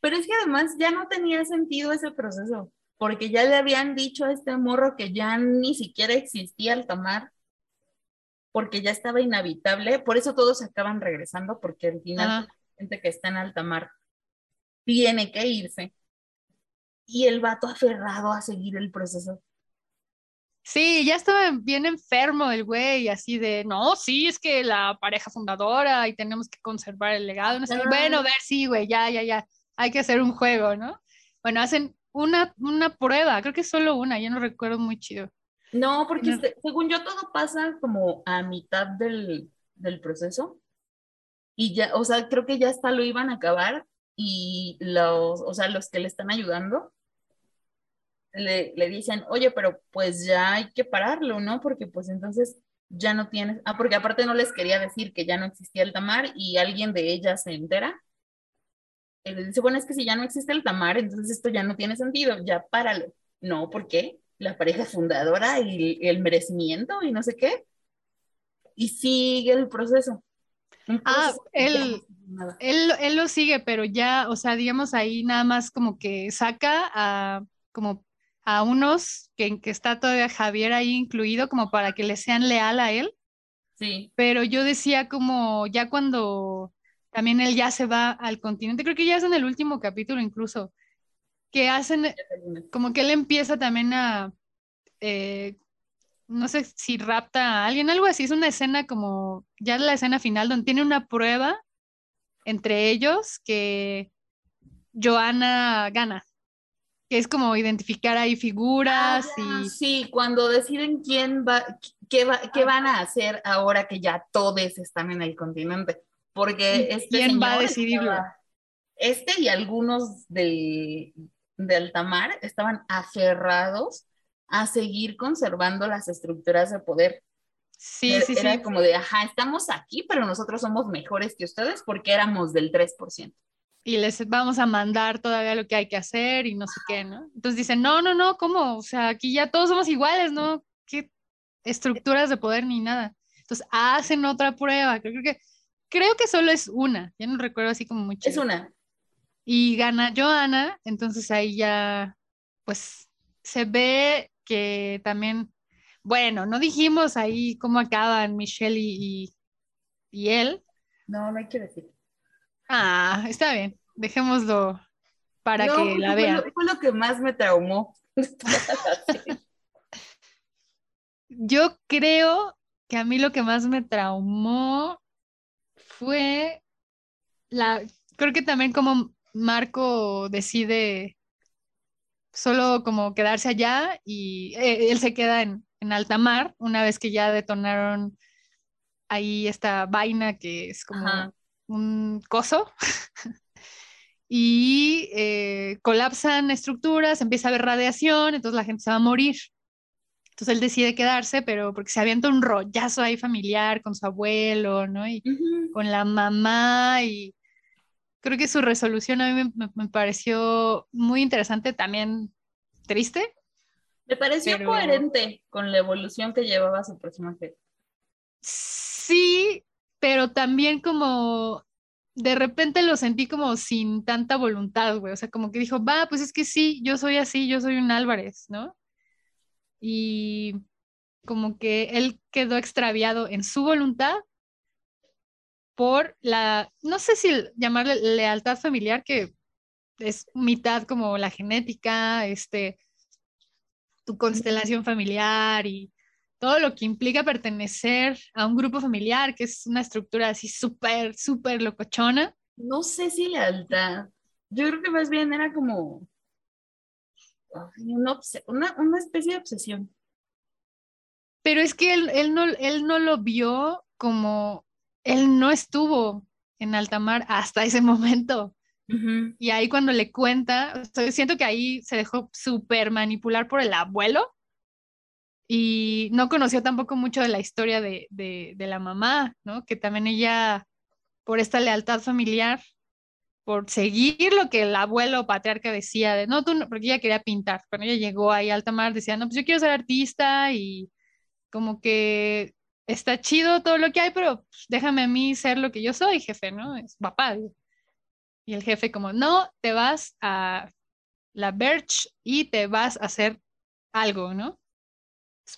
Pero es que además ya no tenía sentido ese proceso, porque ya le habían dicho a este morro que ya ni siquiera existía el tomar, porque ya estaba inhabitable, por eso todos acaban regresando, porque al final la gente que está en alta mar tiene que irse. Y el vato aferrado a seguir el proceso. Sí, ya estaba bien enfermo el güey, así de, no, sí, es que la pareja fundadora y tenemos que conservar el legado. No sé, bueno, a ver, sí, güey, ya, ya, ya hay que hacer un juego, ¿no? Bueno, hacen una, una prueba, creo que solo una, ya no recuerdo muy chido. No, porque este, según yo todo pasa como a mitad del, del, proceso y ya, o sea, creo que ya hasta lo iban a acabar y los, o sea, los que le están ayudando le, le dicen, oye, pero pues ya hay que pararlo, ¿no? Porque pues entonces ya no tienes, ah, porque aparte no les quería decir que ya no existía el tamar y alguien de ellas se entera él dice, bueno, es que si ya no existe el tamar, entonces esto ya no tiene sentido, ya páralo. No, ¿por qué? La pareja fundadora y el merecimiento y no sé qué. Y sigue el proceso. ah, él, él, él, lo sigue, pero ya, o sea, digamos ahí nada más como que saca a como a unos que, que está todavía Javier ahí incluido como para que le sean leal a él. Sí. Pero yo decía como ya cuando también él ya se va al continente, creo que ya es en el último capítulo incluso, que hacen como que él empieza también a, eh, no sé si rapta a alguien, algo así, es una escena como, ya la escena final donde tiene una prueba entre ellos que Joana gana, que es como identificar ahí figuras ah, y... Sí, cuando deciden quién va, qué, va, qué van a hacer ahora que ya todos están en el continente porque este ¿Quién va a decidirlo? este y algunos del, del Tamar estaban aferrados a seguir conservando las estructuras de poder. Sí, era, sí, era como de, ajá, estamos aquí, pero nosotros somos mejores que ustedes porque éramos del 3%. Y les vamos a mandar todavía lo que hay que hacer y no sé qué, ¿no? Entonces dicen, no, no, no, ¿cómo? O sea, aquí ya todos somos iguales, ¿no? ¿Qué estructuras de poder ni nada? Entonces hacen otra prueba. Creo que creo que solo es una, ya no recuerdo así como mucho. Es una. Y gana Joana, entonces ahí ya, pues se ve que también, bueno, no dijimos ahí cómo acaban Michelle y, y, él. No, no hay que decir. Ah, está bien, dejémoslo para que la vean. fue lo que más me traumó. [laughs] Yo creo que a mí lo que más me traumó fue la, creo que también como Marco decide solo como quedarse allá y eh, él se queda en, en alta mar una vez que ya detonaron ahí esta vaina que es como un coso [laughs] y eh, colapsan estructuras, empieza a haber radiación, entonces la gente se va a morir. Entonces él decide quedarse, pero porque se avienta un rollazo ahí familiar con su abuelo, ¿no? Y con la mamá y creo que su resolución a mí me, pareció muy interesante, también triste. Me pareció coherente con la evolución que llevaba su personaje. Sí, pero también como de repente lo sentí como sin tanta voluntad, güey. O sea, como que dijo, va, pues es que sí, yo soy así, yo soy un Álvarez, ¿no? y como que él quedó extraviado en su voluntad por la, no sé si llamarle lealtad familiar, que es mitad como la genética, este, tu constelación familiar y todo lo que implica pertenecer a un grupo familiar, que es una estructura así súper, súper locochona. No sé si lealtad. Yo creo que más bien era como una, una, especie de obsesión. Pero es que él, él, no, él no lo vio como, él no estuvo en alta mar hasta ese momento. Y ahí cuando le cuenta, siento que ahí se dejó súper manipular por el abuelo y no conoció tampoco mucho de la historia de, de, la mamá, ¿no? Que también ella, por esta lealtad familiar, por seguir lo que el abuelo patriarca decía, de no, tú porque ella quería pintar. Cuando ella llegó ahí a alta mar, decía, no, pues yo quiero ser artista y como que está chido todo lo que hay, pero pues, déjame a mí ser lo que yo soy, jefe, ¿no? Es papá. Y el jefe como, no, te vas a la Birch y te vas a hacer algo, ¿no?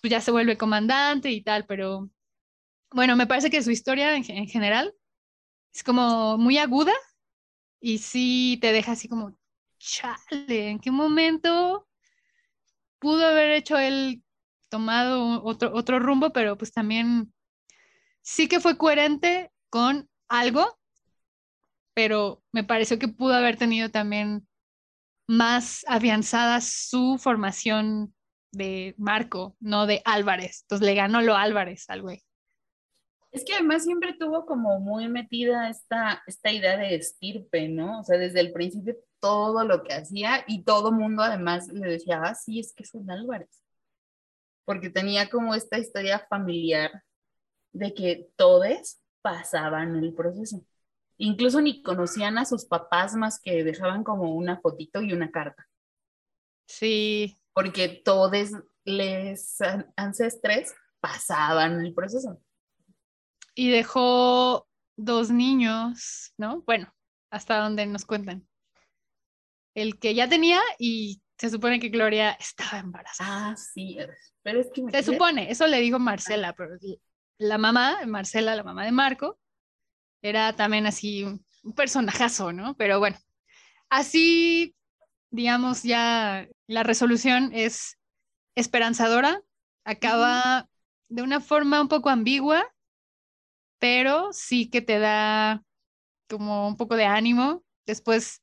Pues ya se vuelve comandante y tal, pero bueno, me parece que su historia en general es como muy aguda y sí te deja así como, chale, ¿en qué momento pudo haber hecho él tomado otro, otro rumbo, pero pues también sí que fue coherente con algo, pero me pareció que pudo haber tenido también más afianzada su formación de Marco, no de Álvarez. Entonces le ganó lo Álvarez al güey. Es que además siempre tuvo como muy metida esta, esta idea de estirpe, ¿no? O sea, desde el principio todo lo que hacía y todo mundo además le decía, ah, sí, es que son Álvarez. Porque tenía como esta historia familiar de que todos pasaban el proceso. Incluso ni conocían a sus papás más que dejaban como una fotito y una carta. Sí. Porque todos les ancestres pasaban el proceso. Y dejó dos niños, ¿no? Bueno, hasta donde nos cuentan. El que ya tenía y se supone que Gloria estaba embarazada. Ah, sí, pero es que... se supone, eso le dijo Marcela, pero la mamá, Marcela, la mamá de Marco, era también así un personajazo, ¿no? Pero bueno, así, digamos, ya la resolución es esperanzadora, acaba de una forma un poco ambigua, pero sí que te da como un poco de ánimo después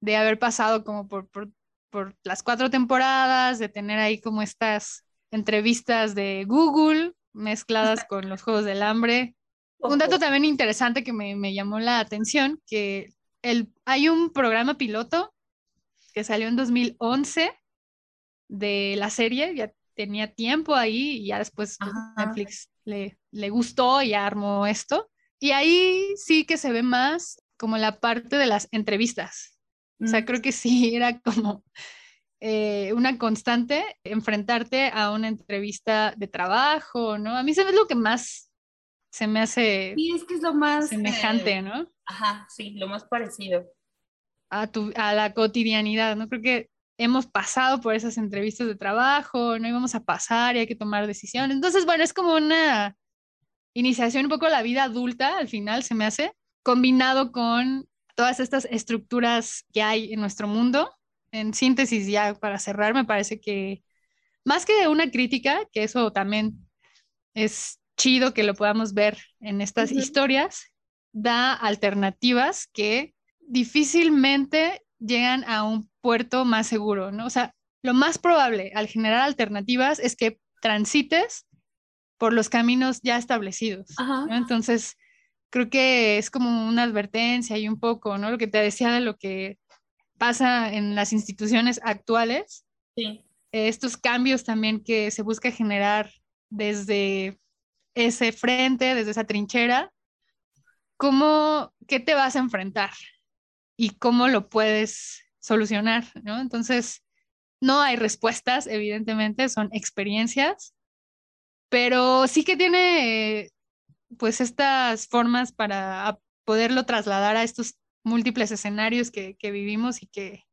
de haber pasado como por, por, por las cuatro temporadas, de tener ahí como estas entrevistas de Google mezcladas con los Juegos del Hambre. Un dato también interesante que me, me llamó la atención, que el, hay un programa piloto que salió en 2011 de la serie, ya tenía tiempo ahí y ya después pues, Netflix le, le gustó y armó esto. Y ahí sí que se ve más como la parte de las entrevistas. O sea, mm. creo que sí [laughs] era como eh, una constante enfrentarte a una entrevista de trabajo, ¿no? A mí se ve lo que más se me hace sí, es que es lo más semejante, eh, ¿no? Ajá, sí, lo más parecido. A, tu, a la cotidianidad, ¿no? Creo que hemos pasado por esas entrevistas de trabajo, no íbamos a pasar y hay que tomar decisiones. Entonces, bueno, es como una iniciación un poco a la vida adulta, al final se me hace, combinado con todas estas estructuras que hay en nuestro mundo. En síntesis, ya para cerrar, me parece que más que una crítica, que eso también es chido que lo podamos ver en estas historias, da alternativas que difícilmente llegan a un puerto más seguro, ¿no? O sea, lo más probable al generar alternativas es que transites por los caminos ya establecidos, ¿no? Entonces, creo que es como una advertencia y un poco, ¿no? Lo que te decía de lo que pasa en las instituciones actuales. Sí. Estos cambios también que se busca generar desde ese frente, desde esa trinchera, ¿cómo, qué te vas a enfrentar? y cómo lo puedes solucionar, ¿no? Entonces, no hay respuestas, evidentemente, son experiencias, pero sí que tiene, pues, estas formas para poderlo trasladar a estos múltiples escenarios que, vivimos y que,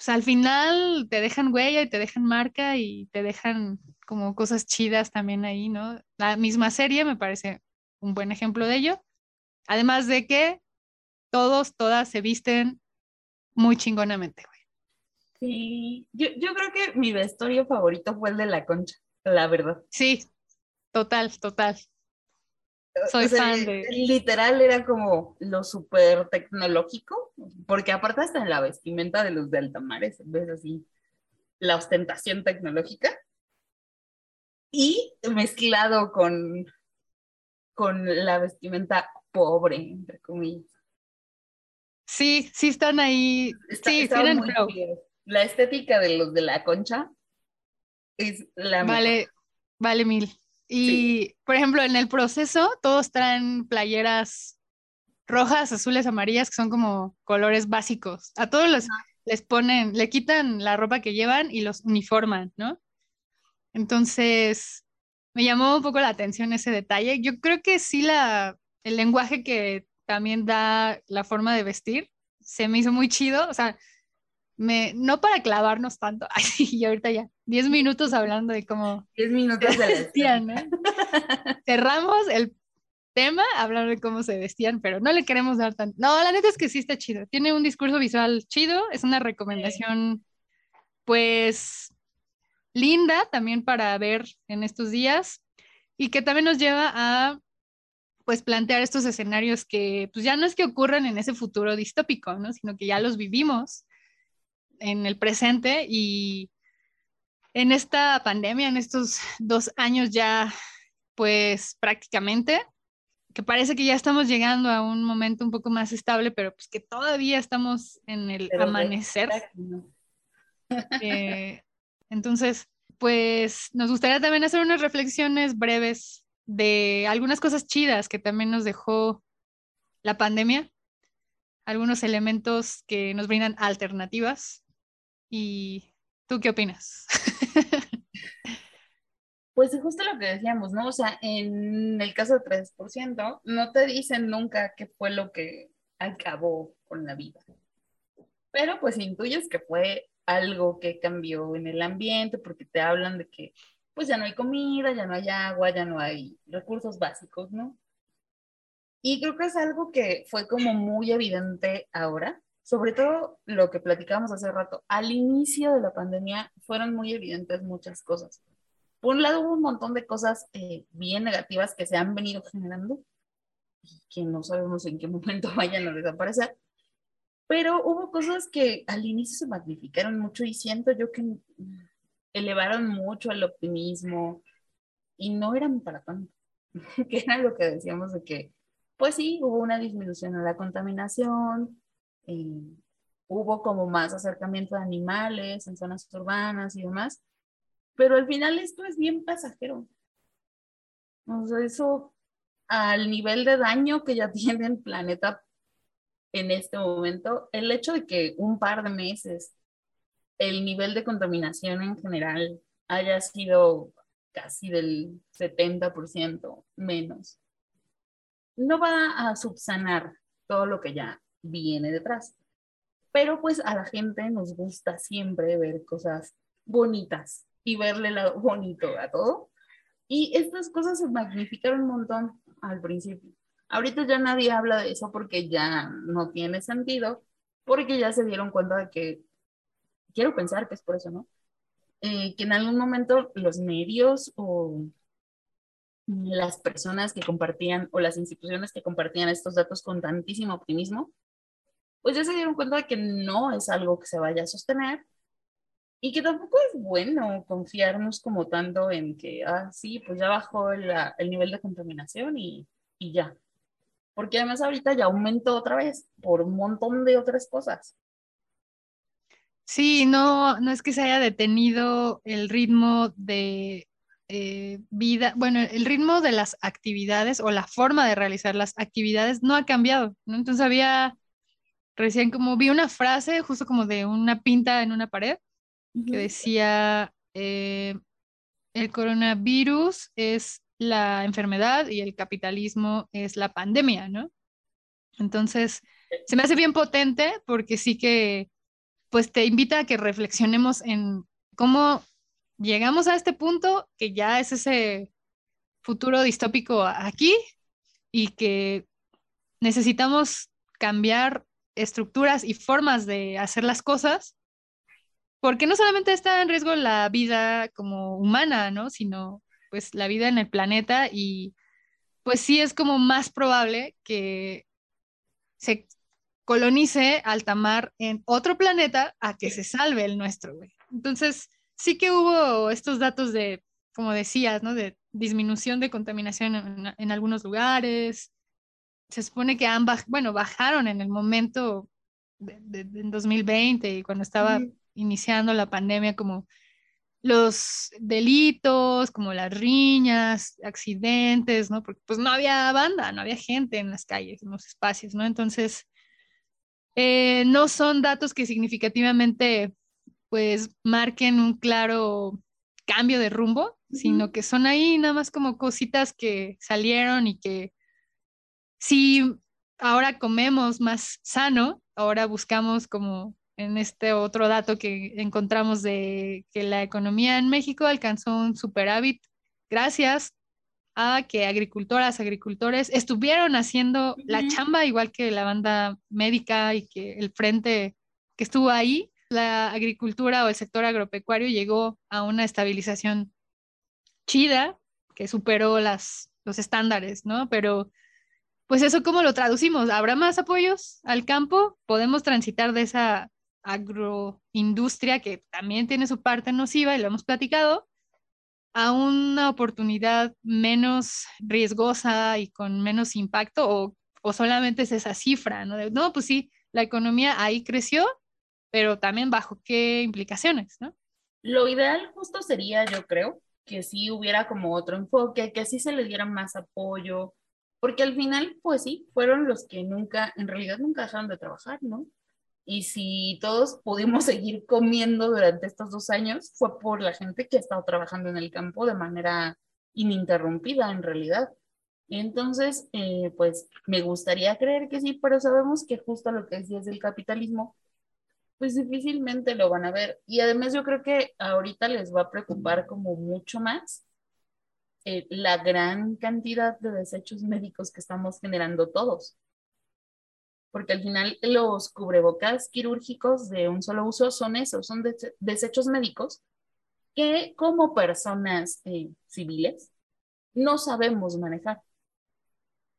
pues, al final te dejan huella y te dejan marca y te dejan como cosas chidas también ahí, ¿no? La misma serie me parece un buen ejemplo de ello. Además de que todos, todas se visten muy chingonamente, güey. Sí, yo, yo creo que mi vestuario favorito fue el de la concha, la verdad. Sí, total, total. Soy fan de. Literal era como lo súper tecnológico, porque aparte hasta en la vestimenta de los de Altamares, ves así la ostentación tecnológica y mezclado con, con la vestimenta pobre, entre comillas. Sí, sí están ahí. sí, tienen flow. La estética de los de la concha es la Vale, vale mil. Y, por ejemplo, en el proceso todos traen playeras rojas, azules, amarillas, que son como colores básicos. A todos los, les ponen, le quitan la ropa que llevan y los uniforman, ¿no? Entonces, me llamó un poco la atención ese detalle. Yo creo que sí la, el lenguaje que también da la forma de vestir. Se me hizo muy chido, o sea, me, no para clavarnos tanto, [laughs] ay, y ahorita ya, 10 minutos hablando de cómo 10 minutos se vestían, ¿no? Cerramos el tema hablando de cómo se vestían, pero no le queremos dar tanto. No, la neta es que sí está chido. Tiene un discurso visual chido, es una recomendación, pues, linda también para ver en estos días y que también nos lleva a pues plantear estos escenarios que pues ya no es que ocurran en ese futuro distópico, ¿no? Sino que ya los vivimos en el presente y en esta pandemia, en estos dos años ya, pues prácticamente, que parece que ya estamos llegando a un momento un poco más estable, pero pues que todavía estamos en el amanecer. Eh, entonces, pues nos gustaría también hacer unas reflexiones breves de algunas cosas chidas que también nos dejó la pandemia, algunos elementos que nos brindan alternativas. ¿Y tú qué opinas? Pues es justo lo que decíamos, ¿no? O sea, en el caso del 3%, no te dicen nunca qué fue lo que acabó con la vida. Pero pues intuyes que fue algo que cambió en el ambiente porque te hablan de que pues ya no hay comida, ya no hay agua, ya no hay recursos básicos, ¿no? Y creo que es algo que fue como muy evidente ahora, sobre todo lo que platicábamos hace rato. Al inicio de la pandemia fueron muy evidentes muchas cosas. Por un lado hubo un montón de cosas eh, bien negativas que se han venido generando y que no sabemos en qué momento [laughs] vayan a desaparecer, pero hubo cosas que al inicio se magnificaron mucho y siento yo que elevaron mucho el optimismo y no eran para tanto, [laughs] que era lo que decíamos de que, pues sí, hubo una disminución en la contaminación, eh, hubo como más acercamiento de animales en zonas urbanas y demás, pero al final esto es bien pasajero. O sea, eso al nivel de daño que ya [laughs] tiene el planeta en este momento, el hecho de que un par de meses el nivel de contaminación en general haya sido casi del 70% menos, no va a subsanar todo lo que ya viene detrás. Pero pues a la gente nos gusta siempre ver cosas bonitas y verle lo bonito a todo. Y estas cosas se magnificaron un montón al principio. Ahorita ya nadie habla de eso porque ya no tiene sentido, porque ya se dieron cuenta de que, quiero pensar que es por eso, ¿no? Eh, que en algún momento los medios o las personas que compartían o las instituciones que compartían estos datos con tantísimo optimismo, pues ya se dieron cuenta de que no es algo que se vaya a sostener y que tampoco es bueno confiarnos como tanto en que, ah, sí, pues ya bajó el, el nivel de contaminación y, y ya porque además ahorita ya aumentó otra vez por un montón de otras cosas. Sí, no, no es que se haya detenido el ritmo de eh, vida, bueno, el ritmo de las actividades o la forma de realizar las actividades no ha cambiado, ¿no? Entonces había, recién como vi una frase justo como de una pinta en una pared que decía, eh, el coronavirus es la enfermedad y el capitalismo es la pandemia, ¿no? Entonces, se me hace bien potente porque sí que, pues te invita a que reflexionemos en cómo llegamos a este punto, que ya es ese futuro distópico aquí y que necesitamos cambiar estructuras y formas de hacer las cosas, porque no solamente está en riesgo la vida como humana, ¿no? Sino pues la vida en el planeta y pues sí es como más probable que se colonice alta mar en otro planeta a que se salve el nuestro, güey. Entonces, sí que hubo estos datos de, como decías, ¿no? De disminución de contaminación en, algunos lugares. Se supone que han bueno, bajaron en el momento de, 2020 y cuando estaba iniciando la pandemia, como los delitos, como las riñas, accidentes, ¿no? Porque pues no había banda, no había gente en las calles, en los espacios, ¿no? Entonces, eh, no son datos que significativamente pues marquen un claro cambio de rumbo, sino que son ahí nada más como cositas que salieron y que si ahora comemos más sano, ahora buscamos como en este otro dato que encontramos de que la economía en México alcanzó un superávit gracias a que agricultoras, agricultores estuvieron haciendo la chamba igual que la banda médica y que el frente que estuvo ahí, la agricultura o el sector agropecuario llegó a una estabilización chida que superó las, los estándares, ¿no? Pero pues eso cómo lo traducimos? ¿Habrá más apoyos al campo? ¿Podemos transitar de esa agroindustria, que también tiene su parte nociva y lo hemos platicado, a una oportunidad menos riesgosa y con menos impacto o, o solamente es esa cifra, ¿no? no, pues sí, la economía ahí creció, pero también bajo qué implicaciones, ¿no? Lo ideal justo sería, yo creo, que sí hubiera como otro enfoque, que sí se le diera más apoyo, porque al final, pues sí, fueron los que nunca, en realidad nunca dejaron de trabajar, ¿no? Y si todos pudimos [laughs] seguir comiendo durante estos dos años, fue por la gente que ha estado trabajando en el campo de manera ininterrumpida, en realidad. Entonces, eh, pues me gustaría creer que sí, pero sabemos que justo lo que decías del capitalismo, pues difícilmente lo van a ver. Y además yo creo que ahorita les va a preocupar como mucho más eh, la gran cantidad de desechos médicos que estamos generando todos. Porque al final los cubrebocas quirúrgicos de un solo uso son esos, son desechos médicos que como personas eh, civiles no sabemos manejar.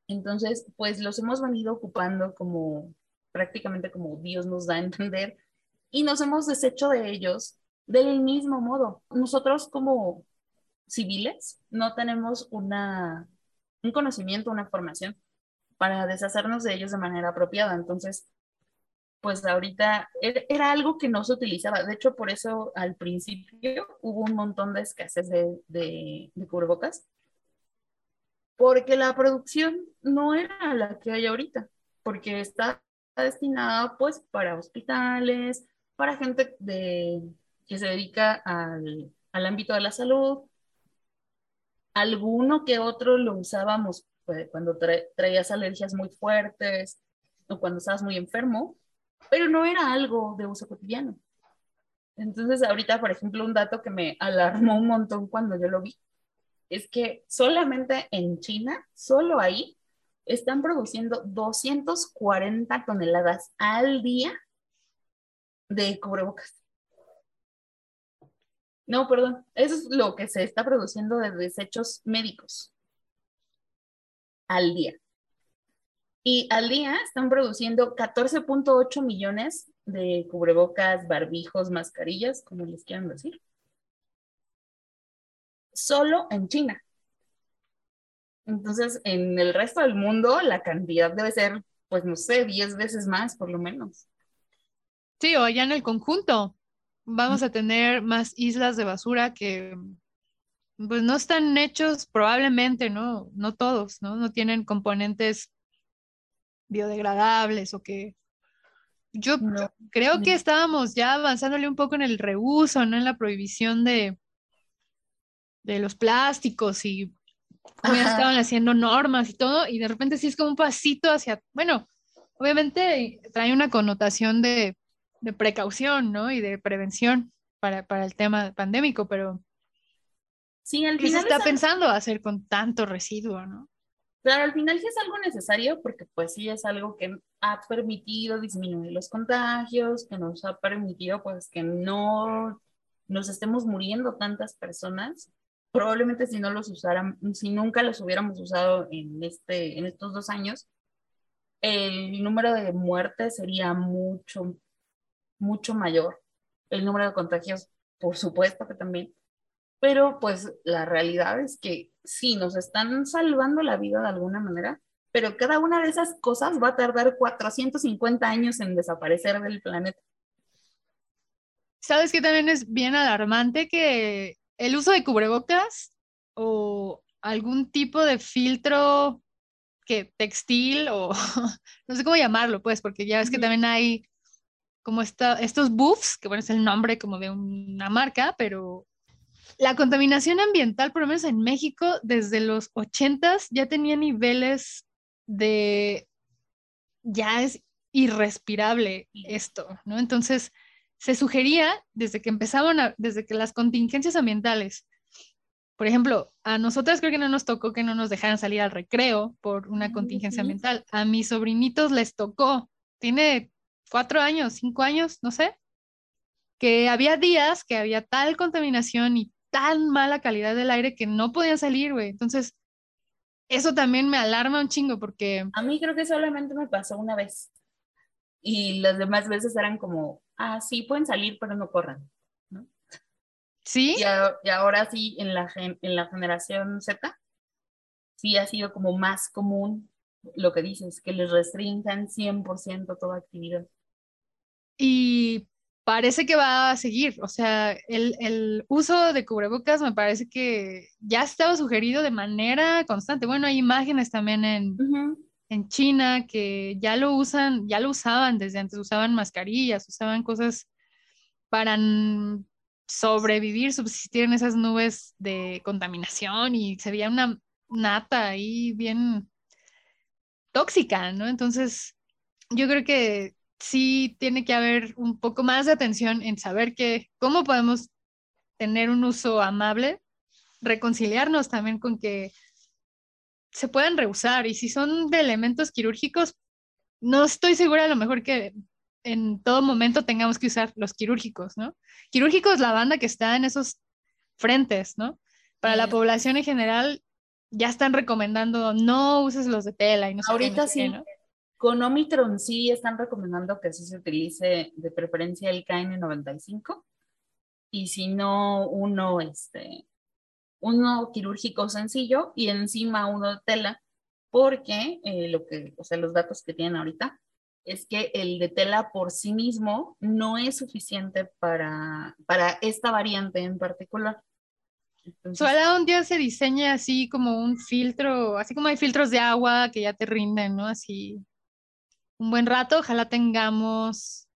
Entonces, pues los hemos venido ocupando como prácticamente como Dios nos da a entender y nos hemos deshecho de ellos del mismo modo. Nosotros como civiles no tenemos una, un conocimiento, una formación para deshacernos de ellos de manera apropiada. Entonces, pues ahorita era algo que no se utilizaba. De hecho, por eso al principio hubo un montón de escasez de, de, de cubrebocas, porque la producción no era la que hay ahorita, porque está destinada pues para hospitales, para gente que se dedica al ámbito de la salud. Alguno que otro lo usábamos cuando traías alergias muy fuertes o cuando estabas muy enfermo, pero no era algo de uso cotidiano. Entonces, ahorita, por ejemplo, un dato que me alarmó un montón cuando yo lo vi, es que solamente en China, solo ahí, están produciendo 240 toneladas al día de cubrebocas. No, perdón, eso es lo que se está produciendo de desechos médicos al día. Y al día están produciendo 14.8 millones de cubrebocas, barbijos, mascarillas, como les quieran decir. Solo en China. Entonces, en el resto del mundo, la cantidad debe ser, pues no sé, 10 veces más, por lo menos. Sí, o allá en el conjunto vamos a tener más islas de basura que pues no están hechos probablemente, ¿no? No todos, ¿no? No tienen componentes biodegradables o que yo creo que estábamos ya avanzándole un poco en el reuso, ¿no? En la prohibición de, de los plásticos y ya estaban haciendo normas y todo, y de repente sí es como un pasito hacia, bueno, obviamente trae una connotación de de precaución, ¿no? Y de prevención para, el tema pandémico, pero sí, al ¿qué se está pensando hacer con tanto residuo, no? Claro, al final sí es algo necesario porque pues sí es algo que ha permitido disminuir los contagios, que nos ha permitido pues que no nos estemos muriendo tantas personas. Probablemente si no los usaran, si nunca los hubiéramos usado en, este, en estos dos años, el número de muertes sería mucho, mucho mayor. El número de contagios, por supuesto que también. Pero pues la realidad es que sí, nos están salvando la vida de alguna manera, pero cada una de esas cosas va a tardar 450 años en desaparecer del planeta. ¿Sabes que también es bien alarmante que el uso de cubrebocas o algún tipo de filtro que textil o [laughs] no sé cómo llamarlo, pues, porque ya ves que también hay como estos buffs, que bueno, es el nombre como de una marca, pero la contaminación ambiental, por lo menos en México, desde los 80 ya tenía niveles de, ya es irrespirable esto, ¿no? Entonces, se sugería desde que empezaban, desde que las contingencias ambientales, por ejemplo, a nosotras creo que no nos tocó que no nos dejaran salir al recreo por una contingencia ambiental. A mis sobrinitos les tocó. Tiene cuatro años, cinco años, no sé, que había días que había tal contaminación y tan mala calidad del aire que no podían salir, güey. Entonces, eso también me alarma un chingo porque... A mí creo que solamente me pasó una vez. Y las demás veces eran como, ah, sí, pueden salir, pero no corran. ¿no? Sí. Y, y, ahora sí, en la, en la generación Z, sí ha sido como más común lo que dices, que les restringan 100% toda actividad. Y parece que va a seguir. O sea, el, uso de cubrebocas me parece que ya estaba sugerido de manera constante. Bueno, hay imágenes también en, en China que ya lo usan, ya lo usaban desde antes, usaban mascarillas, usaban cosas para sobrevivir, subsistir en esas nubes de contaminación y se veía una nata ahí bien tóxica, ¿no? Entonces, yo creo que sí tiene que haber un poco más de atención en saber que cómo podemos tener un uso amable, reconciliarnos también con que se pueden reusar y si son de elementos quirúrgicos, no estoy segura a lo mejor que en todo momento tengamos que usar los quirúrgicos, ¿no? Quirúrgicos, la banda que está en esos frentes, ¿no? Para la población en general, ya están recomendando no uses los de tela y no Ahorita sí. ¿no? Con Omicron sí están recomendando que sí se utilice de preferencia el KN95 y si no uno, este, uno quirúrgico sencillo y encima uno de tela, porque eh, lo que, o sea, los datos que tienen ahorita es que el de tela por sí mismo no es suficiente para, para esta variante en particular. Ojalá un día se diseñe así como un filtro, así como hay filtros de agua que ya te rinden, ¿no? Así un buen rato, ojalá tengamos,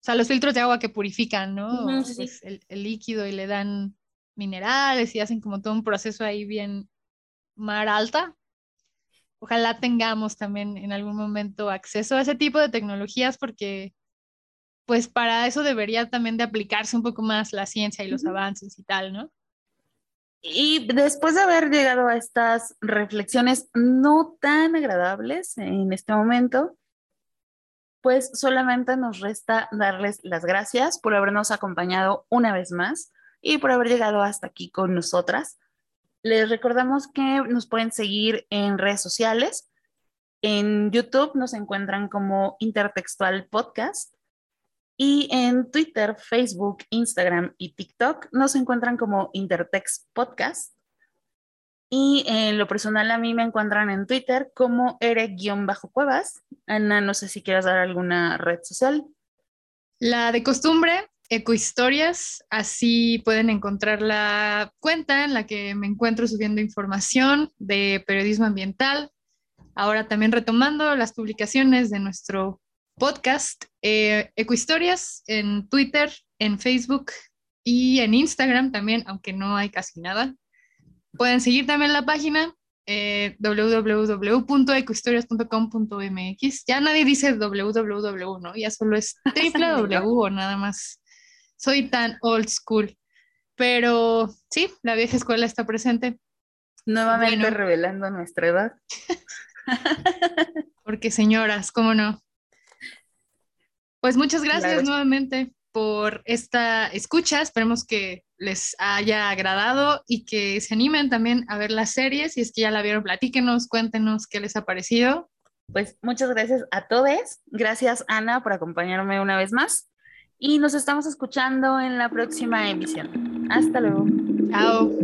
o sea, los filtros de agua que purifican, ¿no? Pues el, líquido y le dan minerales y hacen como todo un proceso ahí bien mar alta. Ojalá tengamos también en algún momento acceso a ese tipo de tecnologías porque pues para eso debería también de aplicarse un poco más la ciencia y los avances y tal, ¿no? Y después de haber llegado a estas reflexiones no tan agradables en este momento, pues solamente nos resta darles las gracias por habernos acompañado una vez más y por haber llegado hasta aquí con nosotras. Les recordamos que nos pueden seguir en redes sociales. En YouTube nos encuentran como Intertextual Podcast y en Twitter, Facebook, Instagram y TikTok nos encuentran como Intertext Podcast. Y en lo personal a mí me encuentran en Twitter como ere-cuevas. Ana, no sé si quieras dar alguna red social. La de costumbre, Ecohistorias, así pueden encontrar la cuenta en la que me encuentro subiendo información de periodismo ambiental. Ahora también retomando las publicaciones de nuestro podcast, eh, Ecohistorias, en Twitter, en Facebook y en Instagram también, aunque no hay casi nada. Pueden seguir también la página eh, www.ecohistorias.com.mx. Ya nadie dice www, ¿no? Ya solo es [laughs] www o nada más. Soy tan old school. Pero sí, la vieja escuela está presente. Nuevamente revelando nuestra edad. [laughs] Porque señoras, ¿cómo no? Pues muchas gracias nuevamente por esta escucha. Esperemos que les haya agradado y que se animen también a ver la serie. Si es que ya la vieron, platíquenos, cuéntenos qué les ha parecido. Pues muchas gracias a todos. Gracias, Ana, por acompañarme una vez más. Y nos estamos escuchando en la próxima emisión. Hasta luego. Chao.